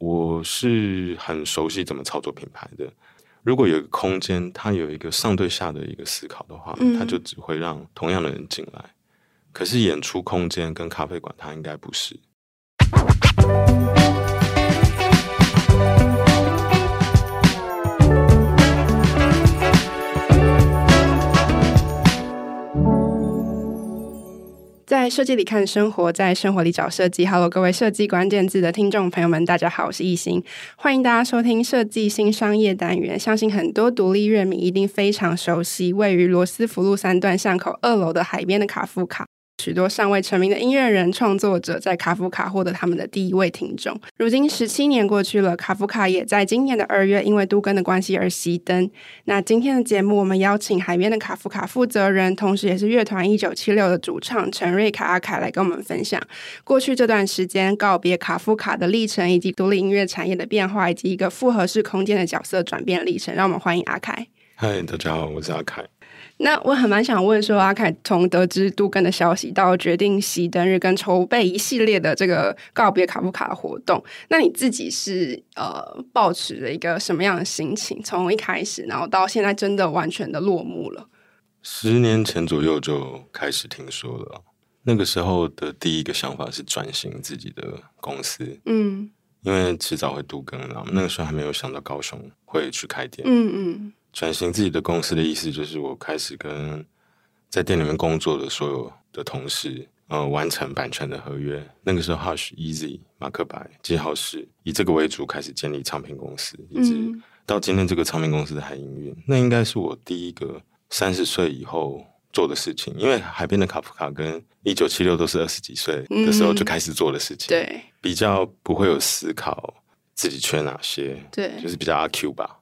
我是很熟悉怎么操作品牌的。如果有一个空间，它有一个上对下的一个思考的话，嗯、它就只会让同样的人进来。可是演出空间跟咖啡馆，它应该不是。在设计里看生活，在生活里找设计。Hello，各位设计关键字的听众朋友们，大家好，我是艺兴，欢迎大家收听设计新商业单元。相信很多独立乐迷一定非常熟悉，位于罗斯福路三段巷口二楼的海边的卡夫卡。许多尚未成名的音乐人、创作者在卡夫卡获得他们的第一位听众。如今十七年过去了，卡夫卡也在今年的二月因为都更的关系而熄灯。那今天的节目，我们邀请海边的卡夫卡负责人，同时也是乐团一九七六的主唱陈瑞凯阿凯来跟我们分享过去这段时间告别卡夫卡的历程，以及独立音乐产业的变化，以及一个复合式空间的角色转变历程。让我们欢迎阿凯。嗨，大家好，我是阿凯。那我很蛮想问说，阿凯从得知杜根的消息到决定熄灯日跟筹备一系列的这个告别卡夫卡的活动，那你自己是呃抱持了一个什么样的心情？从一开始，然后到现在真的完全的落幕了。十年前左右就开始听说了，那个时候的第一个想法是转型自己的公司，嗯，因为迟早会杜更，然后那个时候还没有想到高雄会去开店，嗯嗯。转型自己的公司的意思，就是我开始跟在店里面工作的所有的同事，呃，完成版权的合约。那个时候，Hush、Easy、马克白、记号是以这个为主，开始建立唱片公司，一直到今天这个唱片公司的海营运。那应该是我第一个三十岁以后做的事情，因为海边的卡夫卡跟一九七六都是二十几岁的时候就开始做的事情，对，比较不会有思考自己缺哪些，对，就是比较阿 Q 吧。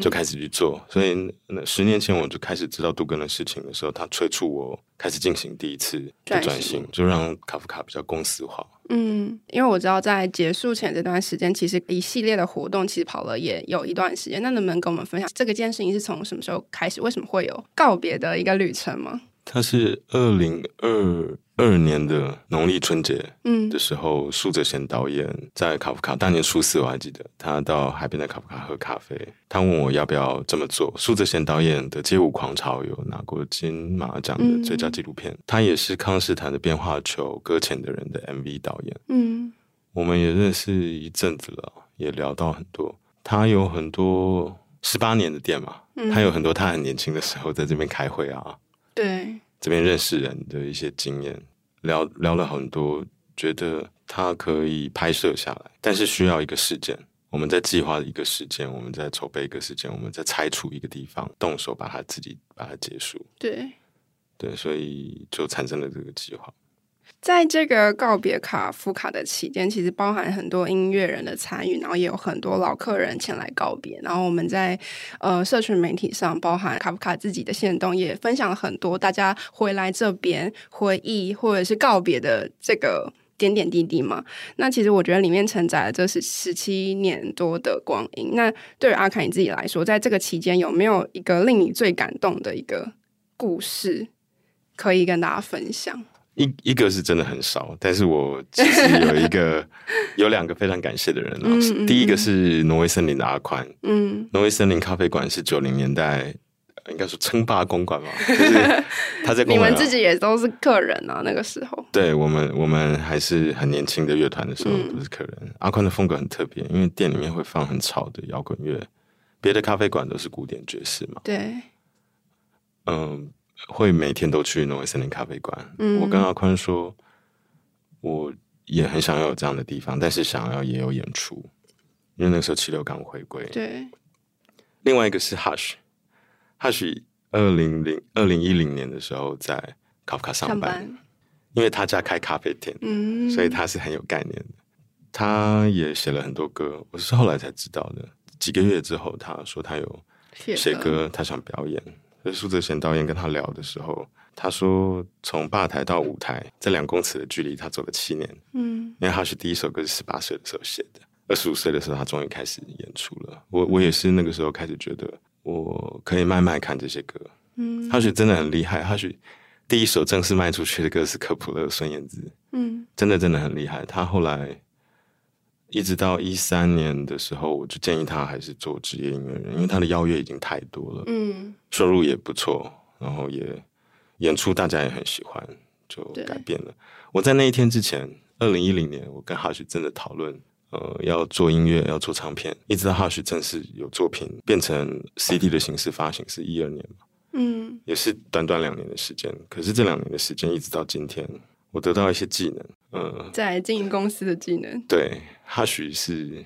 就开始去做，所以那十年前我就开始知道杜根的事情的时候，他催促我开始进行第一次的转型，就让卡夫卡比较公司化。嗯，因为我知道在结束前这段时间，其实一系列的活动其实跑了也有一段时间。那能不能跟我们分享这个件事情是从什么时候开始？为什么会有告别的一个旅程吗？它是二零二二年的农历春节嗯的时候，苏哲贤导演在卡夫卡大年初四，我还记得他到海边的卡夫卡喝咖啡，他问我要不要这么做。苏哲贤导演的《街舞狂潮》有拿过金马奖的最佳纪录片，他也是康士坦的《变化球》搁浅的人的 MV 导演。嗯，我们也认识一阵子了，也聊到很多。他有很多十八年的店嘛，他有很多他很年轻的时候在这边开会啊。对，这边认识人的一些经验，聊聊了很多，觉得它可以拍摄下来，但是需要一个时间。我们在计划一个时间，我们在筹备一个时间，我们在拆除一个地方，动手把它自己把它结束。对，对，所以就产生了这个计划。在这个告别卡夫卡的期间，其实包含很多音乐人的参与，然后也有很多老客人前来告别。然后我们在呃社群媒体上，包含卡夫卡自己的限动，也分享了很多大家回来这边回忆或者是告别的这个点点滴滴嘛。那其实我觉得里面承载了这是十七年多的光阴。那对于阿凯你自己来说，在这个期间有没有一个令你最感动的一个故事可以跟大家分享？一一个是真的很少，但是我其实有一个 有两个非常感谢的人。嗯嗯嗯，第一个是挪威森林的阿宽，嗯，挪威森林咖啡馆是九零年代应该说称霸公馆吧，就是他在公 馆，你们自己也都是客人啊，那个时候，对我们我们还是很年轻的乐团的时候都是客人。嗯、阿宽的风格很特别，因为店里面会放很吵的摇滚乐，别的咖啡馆都是古典爵士嘛，对，嗯。会每天都去挪威森林咖啡馆。嗯，我跟阿宽说，我也很想要有这样的地方，但是想要也有演出，因为那时候七六刚回归。对。另外一个是 Hush，Hush 二零零二零一零年的时候在卡夫卡上班，上班因为他家开咖啡店，嗯，所以他是很有概念的。他也写了很多歌，我是后来才知道的。几个月之后，他说他有写歌，他想表演。苏泽贤导演跟他聊的时候，他说从吧台到舞台这两公尺的距离，他走了七年。嗯，因为他是第一首歌是十八岁的时候写的，二十五岁的时候他终于开始演出了。我我也是那个时候开始觉得我可以慢慢看这些歌。嗯，他是真的很厉害。他是第一首正式卖出去的歌是科普勒孙燕姿。嗯，真的真的很厉害。他后来一直到一三年的时候，我就建议他还是做职业音乐人，因为他的邀约已经太多了，嗯，收入也不错，然后也演出大家也很喜欢，就改变了。我在那一天之前，二零一零年，我跟 Hush 真的讨论，呃，要做音乐，要做唱片，一直到 Hush 正式有作品变成 CD 的形式发行，是一二年嘛，嗯，也是短短两年的时间。可是这两年的时间，一直到今天，我得到一些技能，嗯，在经营公司的技能。对，Hush 是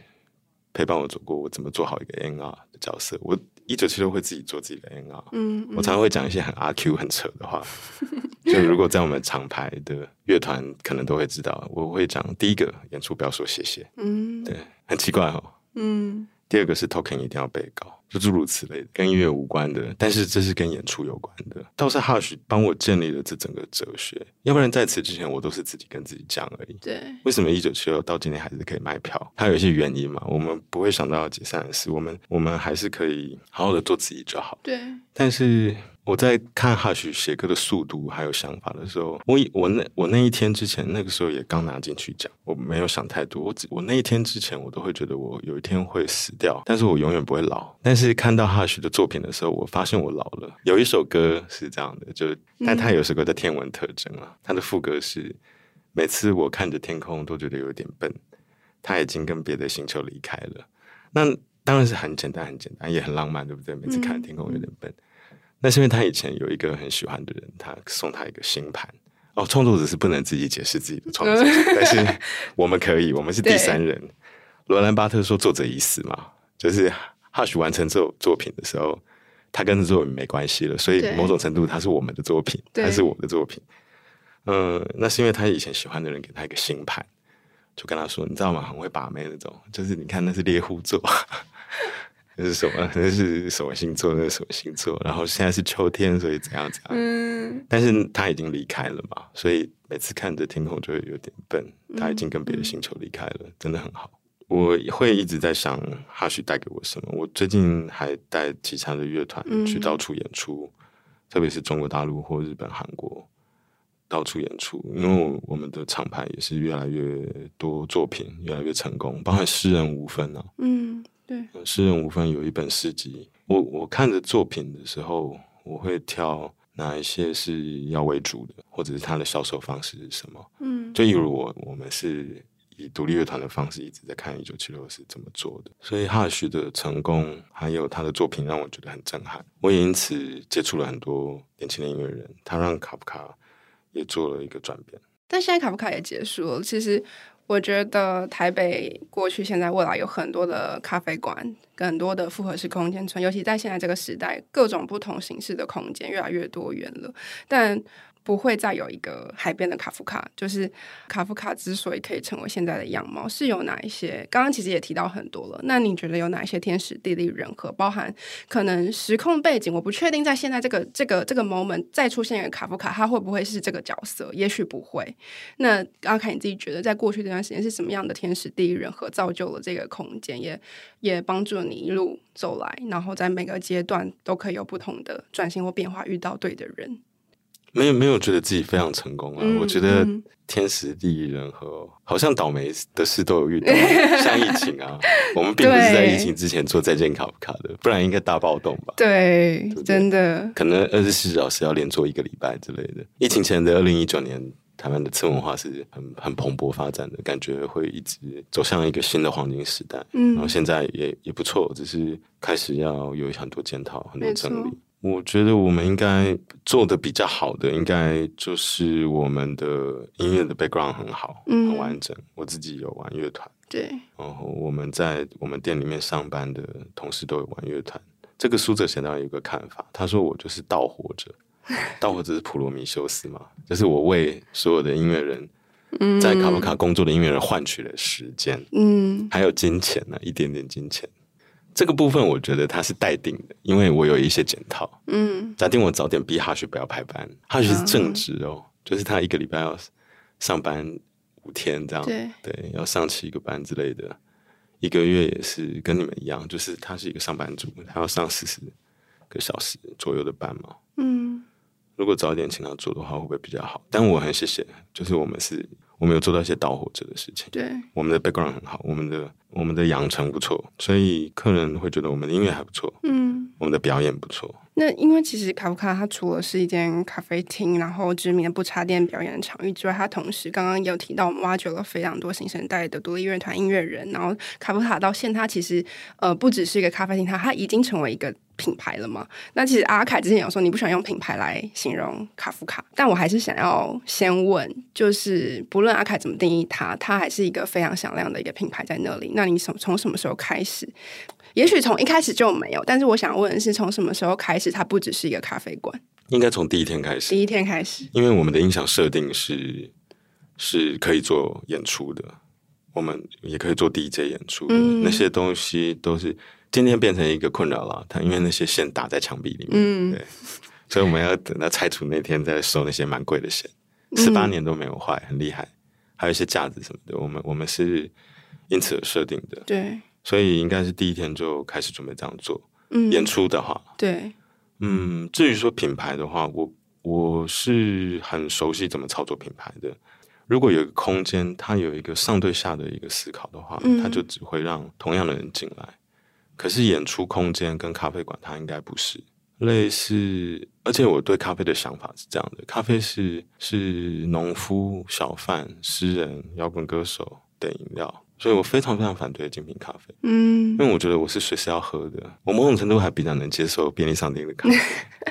陪伴我走过我怎么做好一个 NR 的角色，我。一九七六会自己做自己的 NR，嗯，我常常会讲一些很阿 Q 很扯的话。就如果在我们厂牌的乐团，可能都会知道，我会讲第一个演出不要说谢谢，嗯，对，很奇怪哦，嗯。第二个是 token 一定要被告，就诸如此类的，跟音乐无关的，但是这是跟演出有关的。倒是 Hush 帮我建立了这整个哲学，要不然在此之前我都是自己跟自己讲而已。对，为什么一九七六到今天还是可以卖票？它有一些原因嘛，我们不会想到要解散的事，我们我们还是可以好好的做自己就好。对，但是。我在看 Hush 写歌的速度还有想法的时候，我我那我那一天之前那个时候也刚拿进去讲，我没有想太多。我只我那一天之前，我都会觉得我有一天会死掉，但是我永远不会老。但是看到 Hush 的作品的时候，我发现我老了。有一首歌是这样的，就但他有首歌的天文特征啊，他的副歌是每次我看着天空都觉得有点笨，他已经跟别的星球离开了。那当然是很简单，很简单，也很浪漫，对不对？每次看天空有点笨。那是因为他以前有一个很喜欢的人，他送他一个星盘。哦，创作者是不能自己解释自己的创作，但是我们可以，我们是第三人。罗兰巴特说：“作者已死嘛，就是 Hush 完成这首作品的时候，他跟这作品没关系了，所以某种程度他是我们的作品，他是我的作品。嗯，那是因为他以前喜欢的人给他一个星盘，就跟他说：你知道吗？很会把妹那种，就是你看那是猎户座。”那是什么？那是什么星座？那是什么星座？然后现在是秋天，所以怎样怎样？嗯。但是他已经离开了嘛，所以每次看着天空就会有点笨。他已经跟别的星球离开了，真的很好。我会一直在想，Hush 带给我什么？我最近还带其他的乐团去到处演出，特别是中国大陆或日本、韩国到处演出，因为我们的厂牌也是越来越多作品，越来越成功，包含诗人无分啊。嗯。对，诗人无分有一本诗集，我我看着作品的时候，我会挑哪一些是要为主的，或者是他的销售方式是什么。嗯，就例如我我们是以独立乐团的方式一直在看一九七六是怎么做的，所以 Hush 的成功还有他的作品让我觉得很震撼，我也因此接触了很多年轻的音乐人，他让卡夫卡也做了一个转变。但现在卡夫卡也结束了，其实。我觉得台北过去、现在、未来有很多的咖啡馆，更多的复合式空间村，尤其在现在这个时代，各种不同形式的空间越来越多元了。但不会再有一个海边的卡夫卡，就是卡夫卡之所以可以成为现在的样貌，是有哪一些？刚刚其实也提到很多了。那你觉得有哪一些天时地利人和，包含可能时空背景？我不确定在现在这个这个这个 moment 再出现一个卡夫卡，他会不会是这个角色？也许不会。那阿凯你自己觉得，在过去这段时间是什么样的天时地利人和造就了这个空间，也也帮助你一路走来，然后在每个阶段都可以有不同的转型或变化，遇到对的人。没有没有觉得自己非常成功啊！嗯、我觉得天时地利人和，嗯、好像倒霉的事都有遇到，像疫情啊，我们并不是在疫情之前做再见卡夫卡的，不然应该大暴动吧？对，对对真的，可能二十四小时要连做一个礼拜之类的。疫情前的二零一九年，台湾的次文化是很很蓬勃发展的，感觉会一直走向一个新的黄金时代。嗯，然后现在也也不错，只是开始要有很多检讨，很多整理。我觉得我们应该做的比较好的，应该就是我们的音乐的 background 很好，嗯、很完整。我自己有玩乐团，对。然后我们在我们店里面上班的同事都有玩乐团。这个书者写到有一个看法，他说我就是盗火者，盗火者是普罗米修斯嘛，就是我为所有的音乐人，在卡夫卡工作的音乐人换取了时间，嗯，还有金钱呢、啊，一点点金钱。这个部分我觉得他是待定的，因为我有一些检讨。嗯，假定我早点逼 Hush 不要排班，Hush 是正职哦，就是他一个礼拜要上班五天这样，对，对，要上七个班之类的，一个月也是跟你们一样，就是他是一个上班族，他要上四十个小时左右的班嘛。嗯，如果早点请他做的话，会不会比较好？但我很谢谢，就是我们是我们有做到一些导火者的事情。对，我们的 background 很好，我们的我们的养成不错，所以客人会觉得我们的音乐还不错。嗯，我们的表演不错。那因为其实卡夫卡它除了是一间咖啡厅，然后知名的不插电表演的场域之外，它同时刚刚有提到我们挖掘了非常多新生代的独立乐团音乐人，然后卡夫卡到现在它其实呃不只是一个咖啡厅，它它已经成为一个品牌了嘛。那其实阿凯之前有说你不喜欢用品牌来形容卡夫卡，但我还是想要先问，就是不论阿凯怎么定义它，它还是一个非常响亮的一个品牌在那里。那你从从什么时候开始？也许从一开始就没有，但是我想问的是，从什么时候开始，它不只是一个咖啡馆？应该从第一天开始。第一天开始，因为我们的音响设定是是可以做演出的，我们也可以做 DJ 演出的，嗯、那些东西都是今天变成一个困扰了。它因为那些线打在墙壁里面，嗯，对，所以我们要等到拆除那天再收那些蛮贵的线，十八年都没有坏，很厉害。还有一些架子什么的，我们我们是因此而设定的，对。所以应该是第一天就开始准备这样做。嗯，演出的话，对，嗯，至于说品牌的话，我我是很熟悉怎么操作品牌的。如果有一个空间，它有一个上对下的一个思考的话，嗯，它就只会让同样的人进来。可是演出空间跟咖啡馆，它应该不是类似。而且我对咖啡的想法是这样的：咖啡是是农夫、小贩、诗人、摇滚歌手等饮料。所以我非常非常反对精品咖啡，嗯，因为我觉得我是随时要喝的。我某种程度还比较能接受便利商店的咖啡，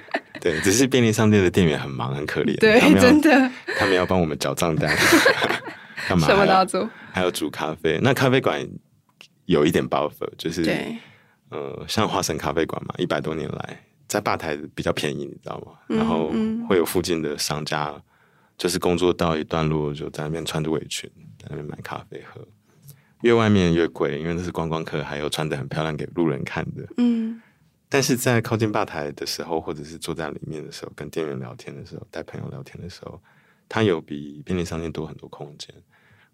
对，只是便利商店的店员很忙很可怜，对，真的，他们要帮我们缴账单，干嘛？什么都要做，还要煮咖啡。那咖啡馆有一点 buffer，就是对，呃，像花神咖啡馆嘛，一百多年来在吧台比较便宜，你知道吗？然后会有附近的商家，就是工作到一段落就在那边穿着围裙在那边买咖啡喝。越外面越贵，因为那是观光客，还有穿的很漂亮给路人看的。嗯，但是在靠近吧台的时候，或者是坐在里面的时候，跟店员聊天的时候，带朋友聊天的时候，它有比便利商店多很多空间。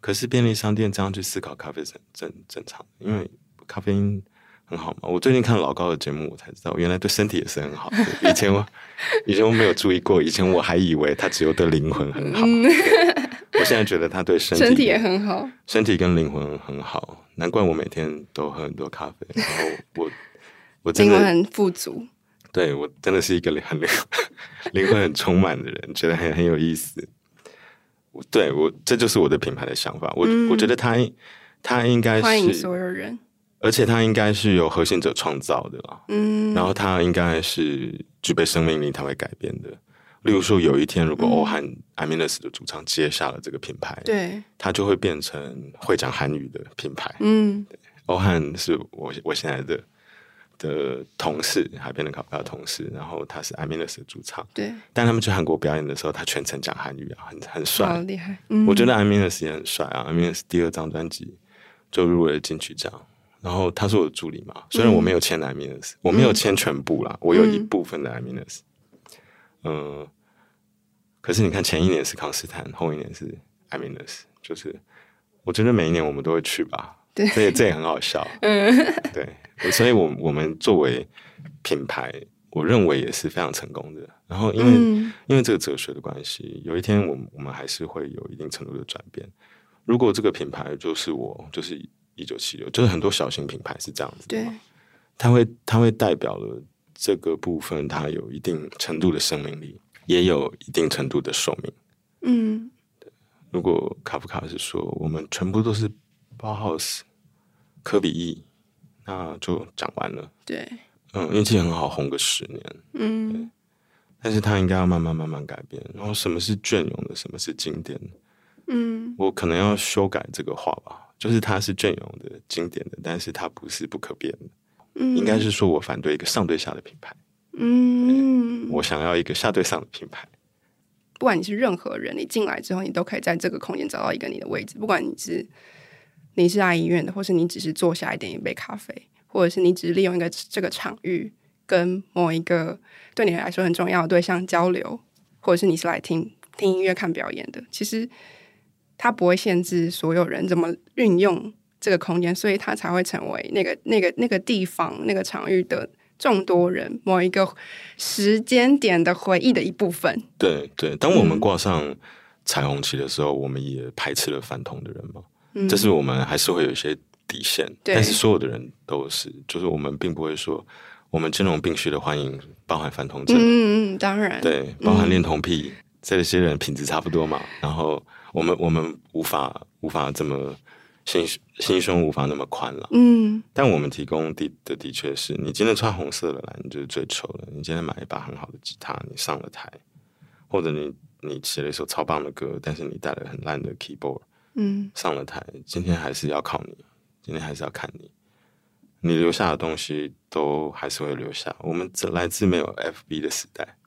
可是便利商店这样去思考咖啡是很正正常的，因为咖啡因很好嘛。我最近看老高的节目，我才知道原来对身体也是很好的。以前我以前我没有注意过，以前我还以为它只有对灵魂很好。嗯我现在觉得他对身体，身体也很好，身体跟灵魂很好，难怪我每天都喝很多咖啡。然后我我真的灵魂很富足，对我真的是一个很灵灵魂很充满的人，觉得很很有意思。对我这就是我的品牌的想法。我、嗯、我觉得他他应该是欢迎所有人，而且他应该是由核心者创造的，嗯，然后他应该是具备生命力，他会改变的。例如说，有一天如果欧汉 i m i n e s 的主唱接下了这个品牌，对，他就会变成会讲韩语的品牌。嗯，欧汉是我我现在的的同事，海边的咖啡的同事，然后他是 i m i n e s 的主唱。对，但他们去韩国表演的时候，他全程讲韩语啊，很很帅，好厉害。嗯，我觉得 i m i n e s 也很帅啊 i m i n e s 第二张专辑就入围了金曲奖。然后他是我的助理嘛，虽然我没有签 Imanes，我没有签全部啦，我有一部分的 Imanes。嗯，可是你看，前一年是康斯坦，后一年是 Imanes，就是我觉得每一年我们都会去吧，对，所以这也很好笑，嗯，对，所以我我们作为品牌，我认为也是非常成功的。然后因为、嗯、因为这个哲学的关系，有一天我们我们还是会有一定程度的转变。如果这个品牌就是我，就是一九七六，就是很多小型品牌是这样子的，对，它会它会代表了。这个部分它有一定程度的生命力，也有一定程度的寿命。嗯，如果卡夫卡是说我们全部都是包豪斯、科比一，那就讲完了。对，嗯，运气很好，红个十年。嗯，但是他应该要慢慢慢慢改变。然后什么是隽永的，什么是经典？嗯，我可能要修改这个话吧，就是它是隽永的、经典的，但是它不是不可变的。应该是说，我反对一个上对下的品牌。嗯，我想要一个下对上的品牌。不管你是任何人，你进来之后，你都可以在这个空间找到一个你的位置。不管你是你是爱医院的，或是你只是坐下来点一杯咖啡，或者是你只是利用一个这个场域跟某一个对你来说很重要的对象交流，或者是你是来听听音乐、看表演的，其实它不会限制所有人怎么运用。这个空间，所以它才会成为那个、那个、那个地方、那个场域的众多人某一个时间点的回忆的一部分。对对，当我们挂上彩虹旗的时候，我们也排斥了反同的人嘛。嗯，这是我们还是会有一些底线，但是所有的人都是，就是我们并不会说我们兼容并蓄的欢迎包含反同者。嗯嗯，当然，对，包含恋童癖、嗯、这些人品质差不多嘛。然后我们我们无法无法这么心心胸无法那么宽了。嗯，但我们提供的的的确是你今天穿红色的来，你就是最丑的。你今天买一把很好的吉他，你上了台，或者你你写了一首超棒的歌，但是你带了很烂的 keyboard。嗯，上了台，今天还是要靠你，今天还是要看你，你留下的东西都还是会留下。我们这来自没有 FB 的时代，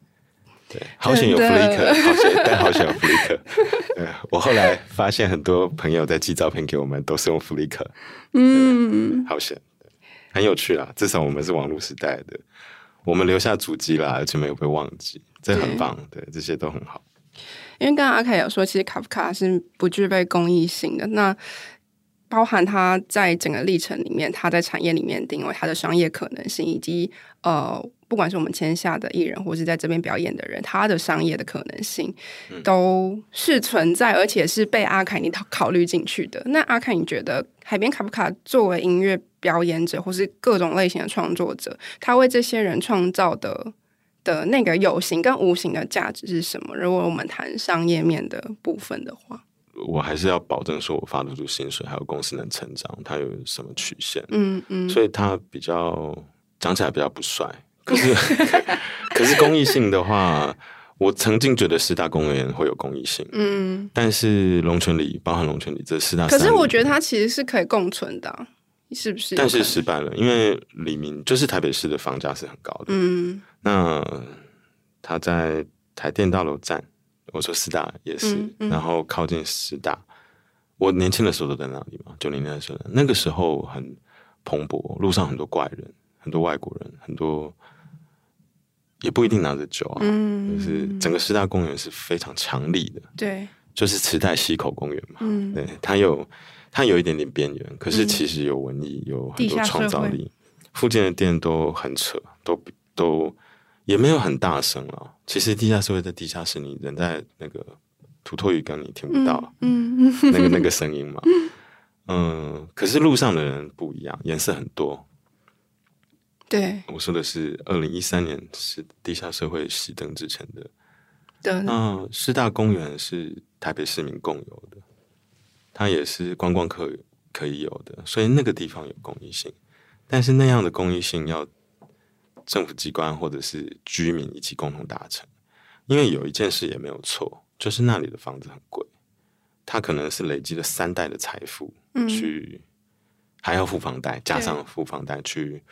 对，好险有 Flickr，好险，但好险有 Flickr。对，我后来发现很多朋友在寄照片给我们，都是用 Flickr。嗯，好险，很有趣啦。至少我们是网络时代的，我们留下足迹啦，而且没有被忘记，这很棒。对，对，这些都很好。因为刚刚阿凯有说，其实卡夫卡是不具备公益性的。那包含他在整个历程里面，他在产业里面定位他的商业可能性，以及呃，不管是我们签下的艺人，或是在这边表演的人，他的商业的可能性都是存在，而且是被阿凯你考虑进去的。那阿凯，你觉得海边卡夫卡作为音乐表演者，或是各种类型的创作者，他为这些人创造的？的那个有形跟无形的价值是什么？如果我们谈商业面的部分的话，我还是要保证说我发得出薪水，还有公司能成长，它有什么曲线？嗯嗯，所以它比较讲起来比较不帅，可是 可是公益性的话，我曾经觉得四大公园会有公益性，嗯，但是龙泉里包含龙泉里这四大，可是我觉得它其实是可以共存的啊。是不是？但是失败了，因为李明就是台北市的房价是很高的。嗯，那他在台电大楼站，我说师大也是，嗯嗯、然后靠近师大。我年轻的时候都在那里嘛，九零年的时候，那个时候很蓬勃，路上很多怪人，很多外国人，很多也不一定拿着酒啊。嗯，就是整个师大公园是非常强力的。对，就是池袋溪口公园嘛。嗯，对，它有。它有一点点边缘，可是其实有文艺，嗯、有很多创造力。附近的店都很扯，都都也没有很大声了。其实地下社会在地下室，你人在那个土托鱼缸，你听不到，嗯，那个那个声音嘛，嗯。可是路上的人不一样，颜色很多。对，我说的是二零一三年是地下社会熄灯之前的。对，嗯，师大公园是台北市民共有的。它也是观光客可以有的，所以那个地方有公益性，但是那样的公益性要政府机关或者是居民一起共同达成。因为有一件事也没有错，就是那里的房子很贵，他可能是累积了三代的财富，去还要付房贷，加上付房贷去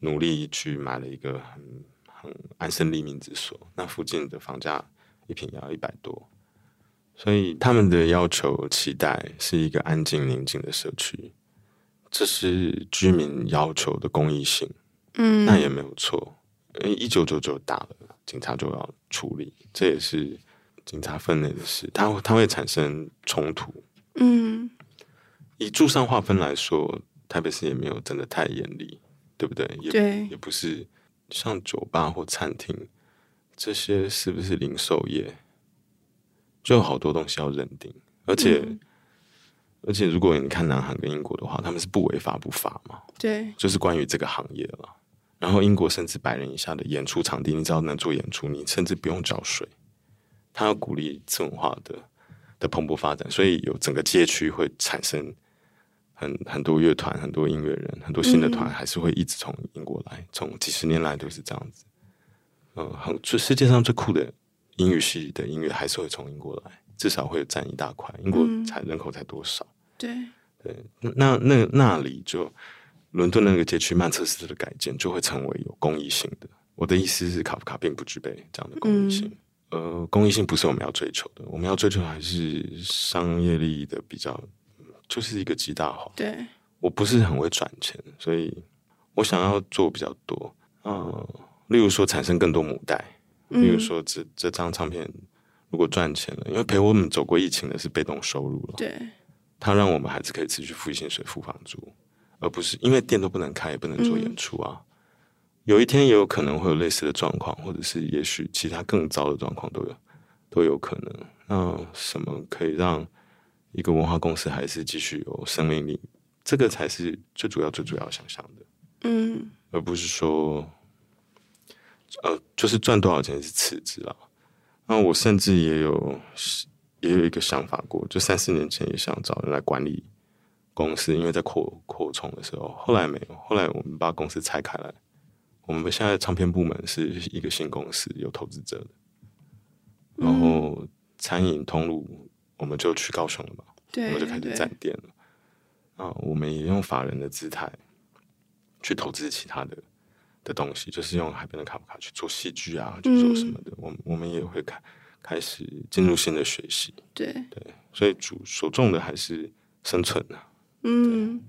努力去买了一个很很安身立命之所。那附近的房价一平要一百多。所以他们的要求、期待是一个安静、宁静的社区，这是居民要求的公益性。嗯，那也没有错。一九九九打了，警察就要处理，这也是警察分内的事。它它会产生冲突。嗯，以住上划分来说，台北市也没有真的太严厉，对不对？也对，也不是像酒吧或餐厅这些，是不是零售业？就有好多东西要认定，而且、嗯、而且，如果你看南韩跟英国的话，他们是不违法不罚嘛？对，就是关于这个行业了。然后英国甚至百人以下的演出场地，你只要能做演出，你甚至不用缴税。他要鼓励次文化的的蓬勃发展，所以有整个街区会产生很很多乐团、很多音乐人、很多新的团，还是会一直从英国来，从几十年来都是这样子。嗯，很就世界上最酷的。英语系的音乐还是会从英国来，至少会占一大块。英国才人口才多少？嗯、对对，那那那里就伦敦那个街区曼彻斯特的改建就会成为有公益性的。我的意思是，卡夫卡并不具备这样的公益性。嗯、呃，公益性不是我们要追求的，我们要追求的还是商业利益的比较，就是一个极大化。对，我不是很会赚钱，所以我想要做比较多。嗯、呃，例如说产生更多母带。例如说这，这这张唱片如果赚钱了，因为陪我们走过疫情的是被动收入了。对，它让我们还是可以持续付薪水、付房租，而不是因为店都不能开，也不能做演出啊。嗯、有一天也有可能会有类似的状况，或者是也许其他更糟的状况都有，都有可能。那什么可以让一个文化公司还是继续有生命力？这个才是最主要、最主要想象的。嗯，而不是说，呃，就是赚多少钱是次之啊。那我甚至也有也有一个想法过，就三四年前也想找人来管理公司，因为在扩扩充的时候，后来没有。后来我们把公司拆开来，我们现在唱片部门是一个新公司，有投资者的。然后餐饮通路，我们就去高雄了嘛，对，我们就开始站店了。啊，我们也用法人的姿态去投资其他的。的东西就是用海边的卡夫卡去做戏剧啊，去做什么的，嗯、我们我们也会开开始进入新的学习。对对，所以主所重的还是生存啊。嗯，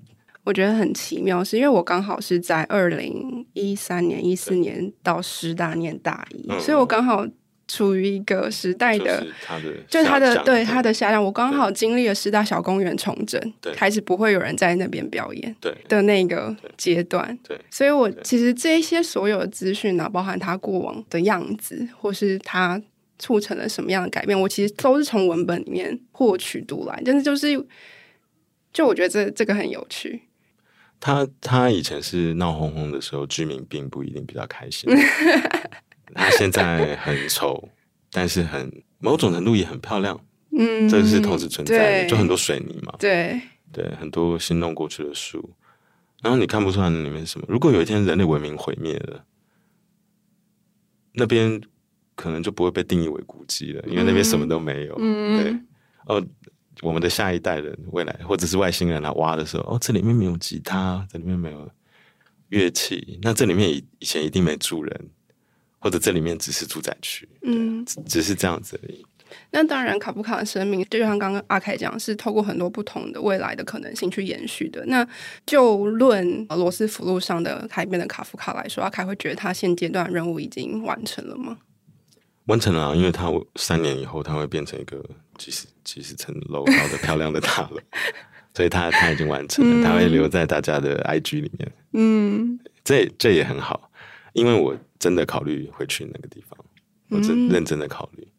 我觉得很奇妙，是因为我刚好是在二零一三年、一四年到师大念大一，嗯、所以我刚好。处于一个时代的，就是他的对他的下降，我刚好经历了师大小公园重整，开始不会有人在那边表演的那个阶段，对。所以我其实这一些所有的资讯呢，包含他过往的样子，或是他促成了什么样的改变，我其实都是从文本里面获取读来，但是就是，就我觉得这这个很有趣。他他以前是闹哄哄的时候，居民并不一定比较开心。他现在很丑，但是很某种程度也很漂亮。嗯，这是同时存在的，就很多水泥嘛。对对，很多新弄过去的树，然后你看不出来那里面是什么。如果有一天人类文明毁灭了，那边可能就不会被定义为古迹了，因为那边什么都没有。嗯，对。哦，我们的下一代人未来或者是外星人来挖的时候，哦，这里面没有吉他，这里面没有乐器，那这里面以以前一定没住人。或者这里面只是住宅区，嗯，只是这样子而已。那当然，卡夫卡的生命就像刚刚阿凯讲，是透过很多不同的未来的可能性去延续的。那就论罗斯福路上的海边的卡夫卡来说，阿凯会觉得他现阶段任务已经完成了吗？完成了啊，因为他三年以后他会变成一个几十几十层楼高的漂亮的大楼，所以它它已经完成了，它会留在大家的 IG 里面。嗯，这这也很好，因为我。真的考虑回去那个地方，我真认真的考虑。嗯、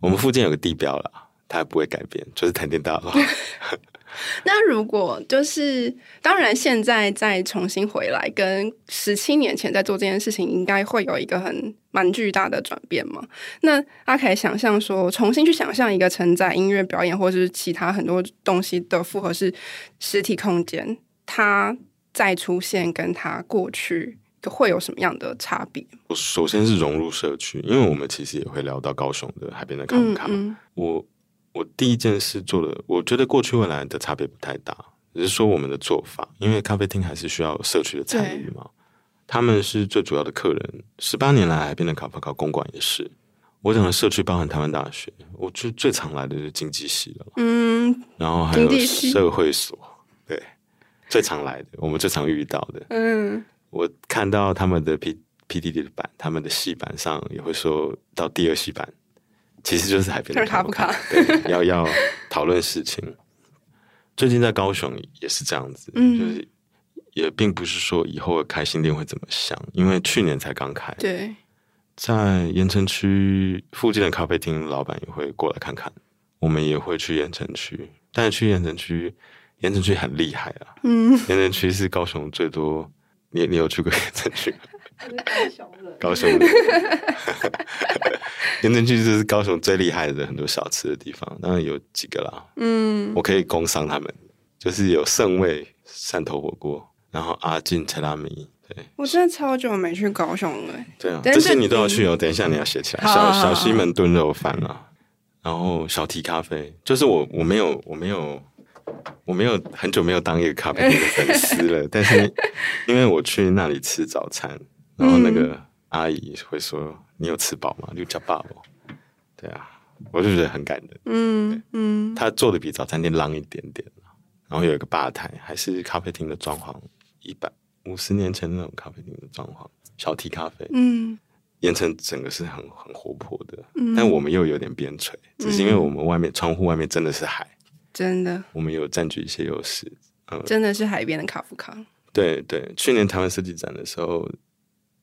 我们附近有个地标啦，它不会改变，就是台电大楼。那如果就是，当然现在再重新回来，跟十七年前在做这件事情，应该会有一个很蛮巨大的转变嘛？那阿凯想象说，重新去想象一个承载音乐表演或者是其他很多东西的复合式实体空间，它再出现，跟它过去。会有什么样的差别？我首先是融入社区，因为我们其实也会聊到高雄的海边的卡夫卡。嗯嗯、我我第一件事做的，我觉得过去未来的差别不太大，只是说我们的做法，因为咖啡厅还是需要社区的参与嘛。他们是最主要的客人。十八年来，海边的卡夫卡公馆也是。我讲的社区包含台湾大学，我最最常来的就是经济系了。嗯，然后还有社会所，对，最常来的，我们最常遇到的。嗯。我看到他们的 P P D D 的版，他们的戏版上也会说到第二戏版，其实就是海边的卡夫卡，对，要要讨论事情。最近在高雄也是这样子，嗯、就是也并不是说以后的开新店会怎么想，因为去年才刚开。对，在盐城区附近的咖啡厅，老板也会过来看看，我们也会去盐城区，但是去盐城区，盐城区很厉害啊，嗯，盐城区是高雄最多。你你有去过盐城区？高雄的 盐埕区就是高雄最厉害的很多小吃的地方，当然有几个啦。嗯，我可以工商他们，就是有盛味汕头火锅，然后阿进柴拉米。对，我真的超久没去高雄了。对啊，这些你都要去哦。等一下你要写起来。小小西门炖肉饭啊，然后小提咖啡，就是我我没有我没有。我没有很久没有当一个咖啡店的粉丝了，但是因为我去那里吃早餐，然后那个阿姨会说：“你有吃饱吗？”就叫爸爸。对啊，我就觉得很感人。嗯嗯，他做的比早餐店浪一点点，然后有一个吧台，还是咖啡厅的装潢，一百五十年前那种咖啡厅的装潢，小提咖啡。嗯，盐城整个是很很活泼的，但我们又有点边陲，只是因为我们外面窗户外面真的是海。真的，我们有占据一些优势。嗯，真的是海边的卡夫卡。对对，去年台湾设计展的时候，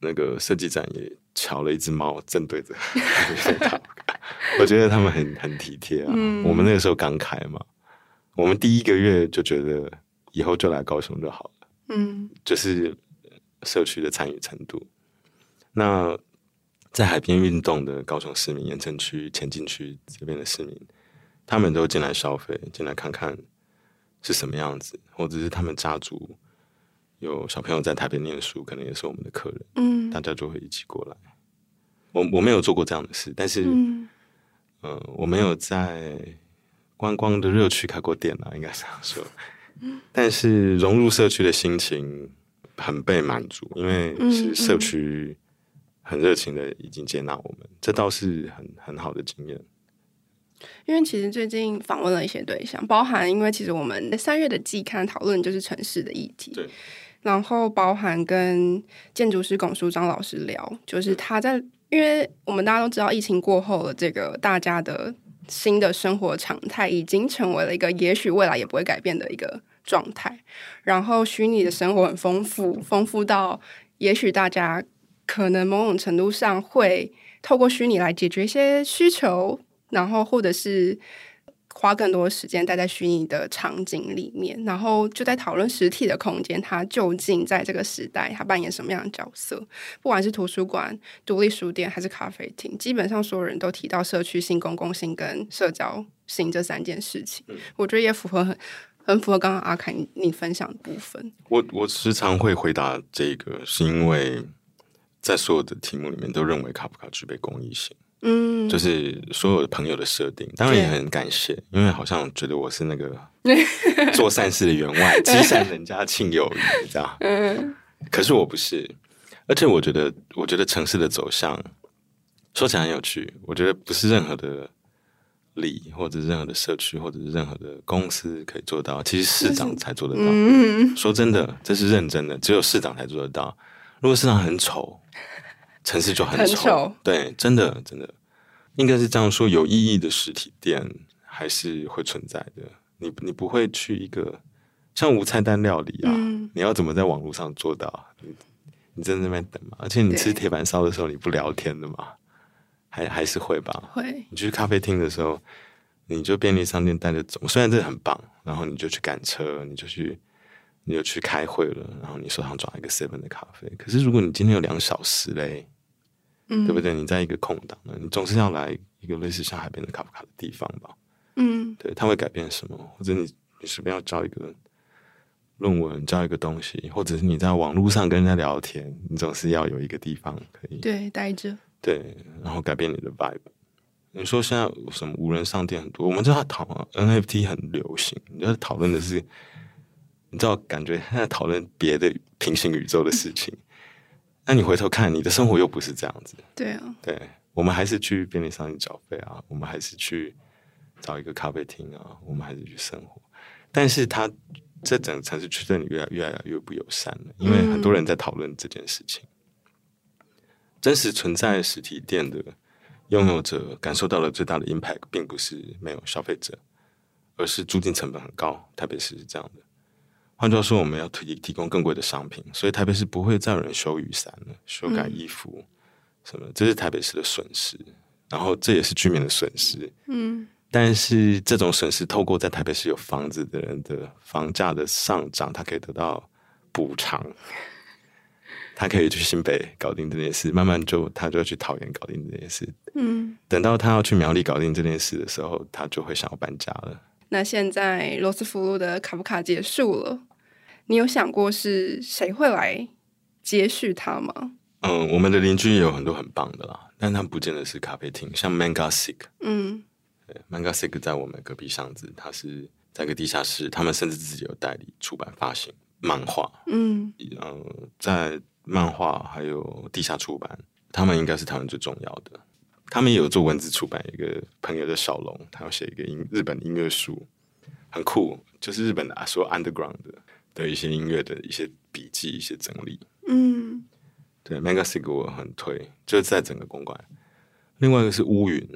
那个设计展也瞧了一只猫，正对着。我觉得他们很很体贴啊。嗯、我们那个时候刚开嘛，我们第一个月就觉得以后就来高雄就好了。嗯，就是社区的参与程度。那在海边运动的高雄市民、盐城区、前进区这边的市民，他们都进来消费，进来看看是什么样子，或者是他们家族有小朋友在台北念书，可能也是我们的客人。嗯，大家就会一起过来。我我没有做过这样的事，但是，嗯、呃，我没有在观光的热区开过店啊，应该这样说。但是融入社区的心情很被满足，因为是社区很热情的已经接纳我们，这倒是很很好的经验。因为其实最近访问了一些对象，包含因为其实我们三月的季刊讨论就是城市的议题，对，然后包含跟建筑师龚书章老师聊，就是他在，因为我们大家都知道疫情过后了，这个大家的新的生活常态已经成为了一个也许未来也不会改变的一个状态，然后虚拟的生活很丰富，丰富到也许大家可能某种程度上会透过虚拟来解决一些需求，然后或者是花更多时间待在虚拟的场景里面，然后就在讨论实体的空间，它究竟在这个时代它扮演什么样的角色？不管是图书馆、独立书店还是咖啡厅，基本上所有人都提到社区性、公共性跟社交性这三件事情，我觉得也符合很。很符合刚刚阿凯你，你分享的部分。我我时常会回答这个，是因为在所有的题目里面都认为卡夫卡具备公益性。嗯，就是所有的朋友的设定，当然也很感谢，因为好像觉得我是那个做善事的员外，积善人家庆有余，这样。嗯，可是我不是，而且我觉得，我觉得城市的走向说起来很有趣，我觉得不是任何的。里或者任何的社区或者是任何的公司可以做到，其实市长才做得到。嗯、说真的，这是认真的，只有市长才做得到。如果市长很丑，城市就很丑。对，真的真的，应该是这样说。有意义的实体店还是会存在的。你你不会去一个像无菜单料理啊，嗯、你要怎么在网络上做到？你你在那边等嘛？而且你吃铁板烧的时候，你不聊天的嘛？还还是会吧，会。你去咖啡厅的时候，你就便利商店带着走，虽然这很棒，然后你就去赶车，你就去，你就去开会了，然后你手上抓一个 seven 的咖啡。可是如果你今天有两小时嘞，嗯，对不对？你在一个空档呢，你总是要来一个类似像海边的卡夫卡的地方吧？嗯，对，它会改变什么？或者你你随便要交一个论文，交一个东西，或者是你在网络上跟人家聊天，你总是要有一个地方可以对待着。对，然后改变你的 vibe。你说现在什么无人商店很多，我们知道讨 NFT 很流行，你在讨论的是，你知道感觉现在讨论别的平行宇宙的事情。那你回头看，你的生活又不是这样子。对啊，对，我们还是去便利商店缴费啊，我们还是去找一个咖啡厅啊，我们还是去生活。但是它这整个城市区对你越来越来越不友善了，因为很多人在讨论这件事情。真实存在实体店的拥有者感受到了最大的 impact，并不是没有消费者，而是租金成本很高。台北市是这样的。换句话说，我们要提提供更贵的商品，所以台北市不会再有人修雨伞了、修改衣服什么，这是台北市的损失。然后这也是居民的损失。嗯。但是这种损失，透过在台北市有房子的人的房价的上涨，他可以得到补偿。他可以去新北搞定这件事，慢慢就他就要去桃园搞定这件事。嗯，等到他要去苗栗搞定这件事的时候，他就会想要搬家了。那现在罗斯福路的卡夫卡结束了，你有想过是谁会来接续他吗？嗯，我们的邻居也有很多很棒的啦，但他不见得是咖啡厅，像 Manga Sick。嗯，对，Manga Sick 在我们隔壁巷子，他是在个地下室，他们甚至自己有代理出版发行漫画。嗯嗯，在。漫画还有地下出版，他们应该是台湾最重要的。他们也有做文字出版，一个朋友的小龙，他要写一个音日本音乐书，很酷，就是日本的说 underground 的的一些音乐的一些笔记、一些整理。嗯，对，Magazine 我很推，就是在整个公馆。另外一个是乌云，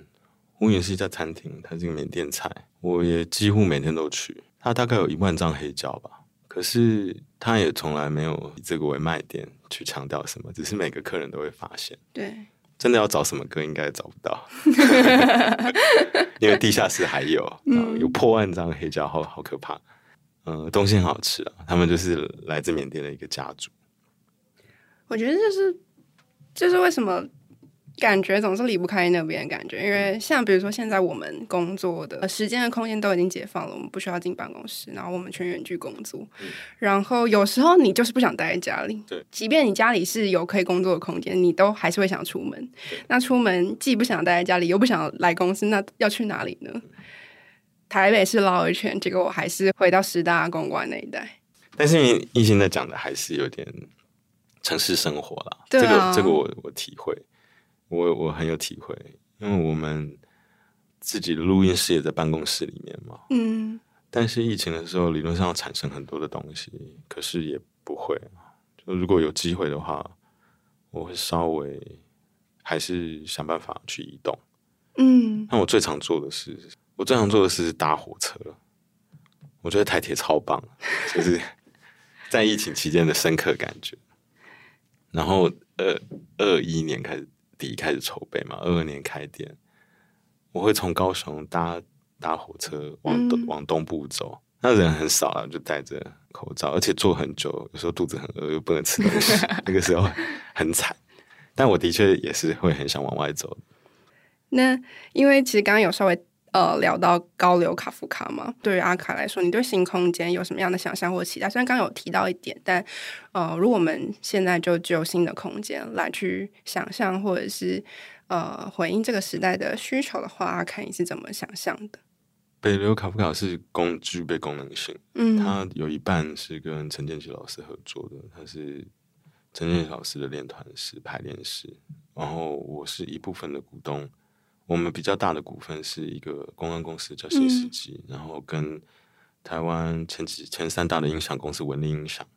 乌云是一家餐厅，它是一个缅甸菜，我也几乎每天都去。它大概有一万张黑胶吧。可是它也从来没有以这个为卖点去强调什么，只是每个客人都会发现。对，真的要找什么歌，应该找不到，因为地下室还有，嗯、有破万张黑胶，好好可怕。嗯、呃，东西很好吃啊，他们就是来自缅甸的一个家族。我觉得就是，就是为什么。感觉总是离不开那边的感觉，因为像比如说现在我们工作的时间的空间都已经解放了，我们不需要进办公室，然后我们全远距工作。嗯、然后有时候你就是不想待在家里，对，即便你家里是有可以工作的空间，你都还是会想出门。那出门既不想待在家里，又不想来公司，那要去哪里呢？嗯、台北是绕一圈，结果我还是回到师大公馆那一带。但是你你现在讲的还是有点城市生活啦，对啊、这个这个我我体会。我我很有体会，因为我们自己的录音室也在办公室里面嘛。嗯。但是疫情的时候，理论上要产生很多的东西，可是也不会。就如果有机会的话，我会稍微还是想办法去移动。嗯。那我最常做的是，我最常做的是搭火车。我觉得台铁超棒，就是在疫情期间的深刻感觉。然后，二二一年开始。第一开始筹备嘛，二二年开店，我会从高雄搭搭火车往东、嗯、往东部走，那人很少啊，就戴着口罩，而且坐很久，有时候肚子很饿又不能吃东西，那个时候很惨。但我的确也是会很想往外走。那因为其实刚刚有稍微。呃，聊到高流卡夫卡嘛，对于阿卡来说，你对新空间有什么样的想象或期待？虽然刚刚有提到一点，但呃，如果我们现在就只有新的空间来去想象，或者是呃回应这个时代的需求的话，阿卡你是怎么想象的？北流卡夫卡是功具备功能性，嗯，它有一半是跟陈建奇老师合作的，他是陈建奇老师的练团师、排练师，然后我是一部分的股东。我们比较大的股份是一个公关公司叫新世纪，嗯、然后跟台湾前几前三大的音响公司文林音响，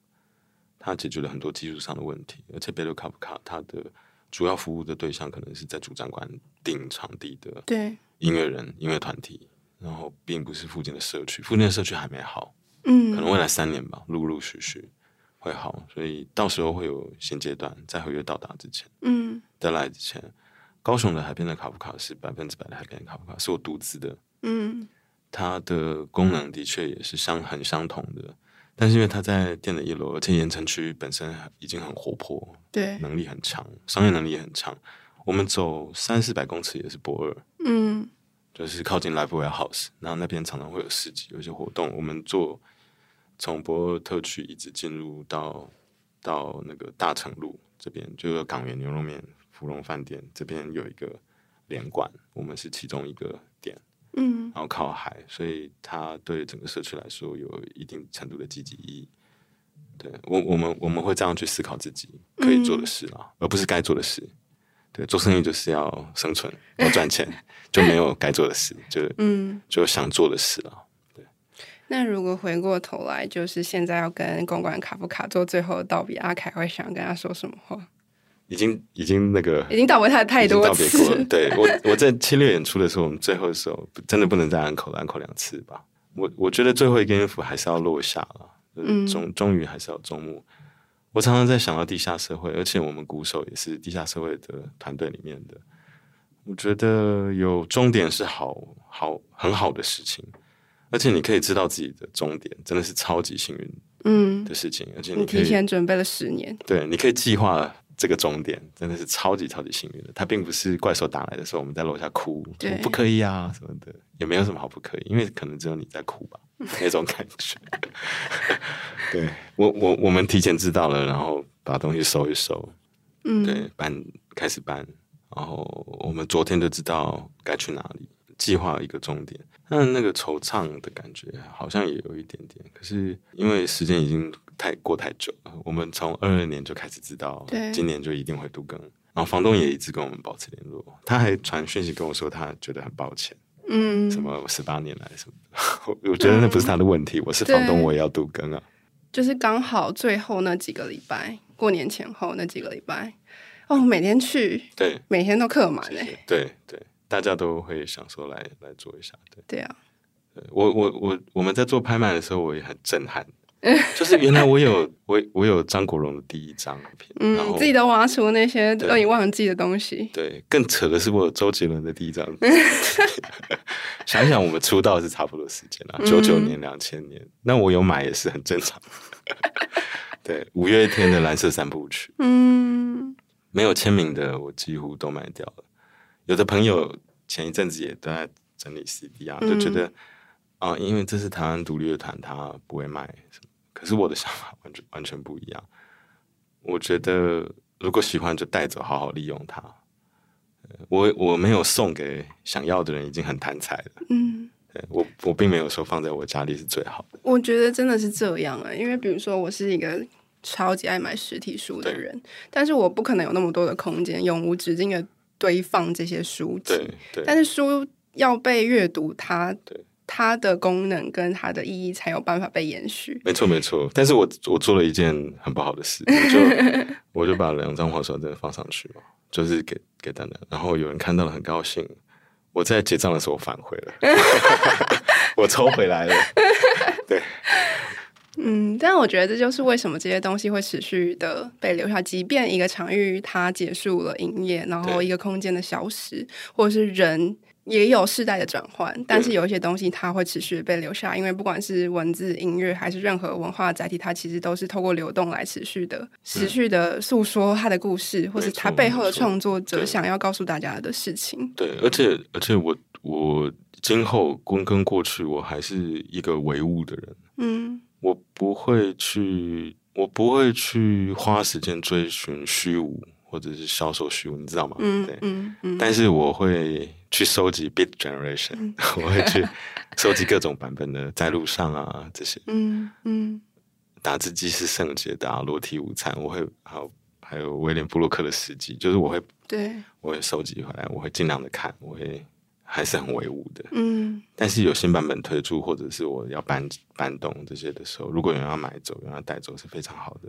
它解决了很多技术上的问题，而且贝鲁卡夫卡它的主要服务的对象可能是在主展馆订场地的对。音乐人、音乐团体，然后并不是附近的社区，附近的社区还没好，嗯，可能未来三年吧，陆陆续续会好，所以到时候会有现阶段在合约到达之前，嗯，在来之前。高雄的海边的卡夫卡是百分之百的海边的卡夫卡，是我独资的。嗯，它的功能的确也是相很相同的，但是因为它在店的一楼，而且盐城区本身已经很活泼，对，能力很强，商业能力也很强。我们走三四百公尺也是博二，嗯，就是靠近 Live Warehouse，然后那边常常会有市集，有些活动。我们做从博二特区一直进入到到那个大成路这边，就有港源牛肉面。芙蓉饭店这边有一个连馆，我们是其中一个点，嗯，然后靠海，所以它对整个社区来说有一定程度的积极意义。对我，我们我们会这样去思考自己可以做的事啊，嗯、而不是该做的事。对，做生意就是要生存，要赚钱，就没有该做的事，就嗯，就想做的事了。对。那如果回过头来，就是现在要跟公馆卡夫卡做最后的道别，阿凯会想跟他说什么话？已经已经那个已经道别他太多次。对我我在七六演出的时候，我们最后的时候真的不能再安可了，安可两次吧。我我觉得最后一个音符还是要落下了，终终、嗯、于还是要终幕。我常常在想到地下社会，而且我们鼓手也是地下社会的团队里面的。我觉得有终点是好好很好的事情，而且你可以知道自己的终点，真的是超级幸运嗯的事情。嗯、而且你，可以你提前准备了十年，对，你可以计划。这个终点真的是超级超级幸运的，他并不是怪兽打来的时候我们在楼下哭，对。不可以啊什么的，也没有什么好不可以，因为可能只有你在哭吧，那种感觉。对我我我们提前知道了，然后把东西收一收，嗯，对，搬开始搬，然后我们昨天就知道该去哪里，计划一个终点。但那个惆怅的感觉好像也有一点点，可是因为时间已经。太过太久了，我们从二二年就开始知道，今年就一定会度更。然后房东也一直跟我们保持联络，他还传讯息跟我说，他觉得很抱歉，嗯，什么十八年来什么的，我觉得那不是他的问题，嗯、我是房东，我也要度更啊。就是刚好最后那几个礼拜，过年前后那几个礼拜，哦，每天去，对，每天都客满哎，对对，大家都会想说来来做一下，对，对啊，对我我我我们在做拍卖的时候，我也很震撼。就是原来我有 我我有张国荣的第一张片，嗯，自己都挖出那些让你忘记的东西。对，更扯的是我有周杰伦的第一张。想想我们出道是差不多时间啊，九九年、两千年，那我有买也是很正常。对，五月天的蓝色三部曲，嗯，没有签名的我几乎都买掉了。有的朋友前一阵子也都在整理 CD 啊，就觉得啊、嗯呃，因为这是台湾独立乐团，他不会卖什么。可是我的想法完全完全不一样。我觉得如果喜欢就带走，好好利用它。我我没有送给想要的人，已经很贪财了。嗯，我我并没有说放在我家里是最好的。我觉得真的是这样啊，因为比如说我是一个超级爱买实体书的人，但是我不可能有那么多的空间，永无止境的堆放这些书籍。对对，但是书要被阅读，它对。它的功能跟它的意义才有办法被延续。没错，没错。但是我我做了一件很不好的事，我就 我就把两张黄手真放上去嘛，就是给给丹丹，然后有人看到了很高兴。我在结账的时候返回了，我抽回来了。对，嗯，但我觉得这就是为什么这些东西会持续的被留下，即便一个场域它结束了营业，然后一个空间的消失，或者是人。也有世代的转换，但是有一些东西它会持续被留下，因为不管是文字、音乐还是任何文化载体，它其实都是透过流动来持续的、持续的诉说它的故事，或是它背后的创作者想要告诉大家的事情。对，而且而且我我今后跟跟过去，我还是一个唯物的人。嗯，我不会去，我不会去花时间追寻虚无。或者是销售虚无，你知道吗？嗯，对，嗯嗯。但是我会去收集 Beat Generation，嗯、我会去 收集各种版本的在路上啊这些。嗯嗯。打字机是圣洁的啊，裸体午餐，我会还有还有威廉布洛克的诗集，就是我会对，我会收集回来，我会尽量的看，我会。还是很唯物的，嗯，但是有新版本推出，或者是我要搬搬动这些的时候，如果有人要买走，有人要带走，是非常好的。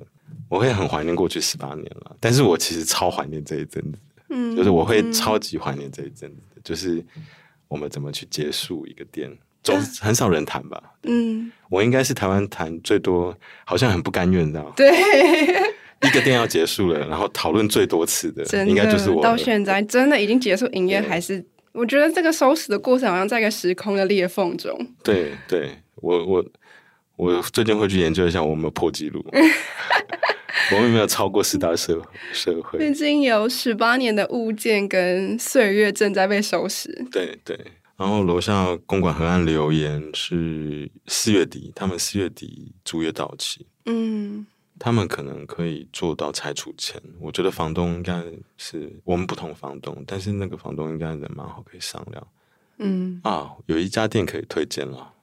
我会很怀念过去十八年了，但是我其实超怀念这一阵子，嗯，就是我会超级怀念这一阵子，就是我们怎么去结束一个店，总很少人谈吧，嗯，我应该是台湾谈最多，好像很不甘愿，这样？对，一个店要结束了，然后讨论最多次的，应该就是我。到现在真的已经结束营业，还是？我觉得这个收拾的过程好像在一个时空的裂缝中。对，对，我我我最近会去研究一下我们破纪录，我们有没有超过四大社社会？毕竟有十八年的物件跟岁月正在被收拾。对对，然后楼下公馆河岸留言是四月底，他们四月底租约到期。嗯。他们可能可以做到拆除前，我觉得房东应该是我们不同房东，但是那个房东应该人蛮好，可以商量。嗯啊，有一家店可以推荐了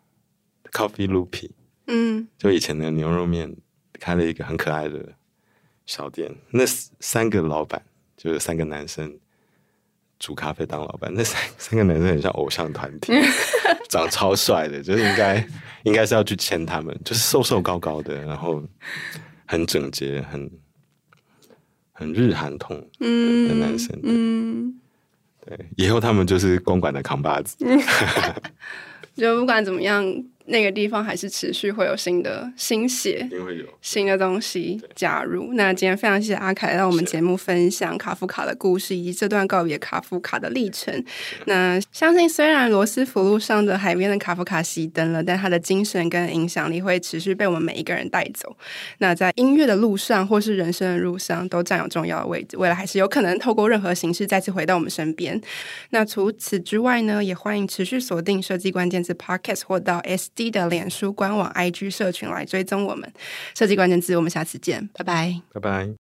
，Coffee Loopy。嗯，就以前的牛肉面开了一个很可爱的小店，那三个老板就是三个男生煮咖啡当老板，那三三个男生很像偶像团体，长超帅的，就是应该应该是要去签他们，就是瘦瘦高高的，然后。很整洁，很很日韩通的男生，嗯，对，嗯、对，以后他们就是公馆的扛把子，就不管怎么样。那个地方还是持续会有新的新血，新的东西加入。那今天非常谢谢阿凯来到我们节目分享卡夫卡的故事以及这段告别卡夫卡的历程。那相信虽然罗斯福路上的海边的卡夫卡熄灯了，但他的精神跟影响力会持续被我们每一个人带走。那在音乐的路上或是人生的路上都占有重要的位置，未来还是有可能透过任何形式再次回到我们身边。那除此之外呢，也欢迎持续锁定设计关键字 Podcast 或到 S。的脸书官网、IG 社群来追踪我们设计关键字，我们下次见，拜拜，拜拜。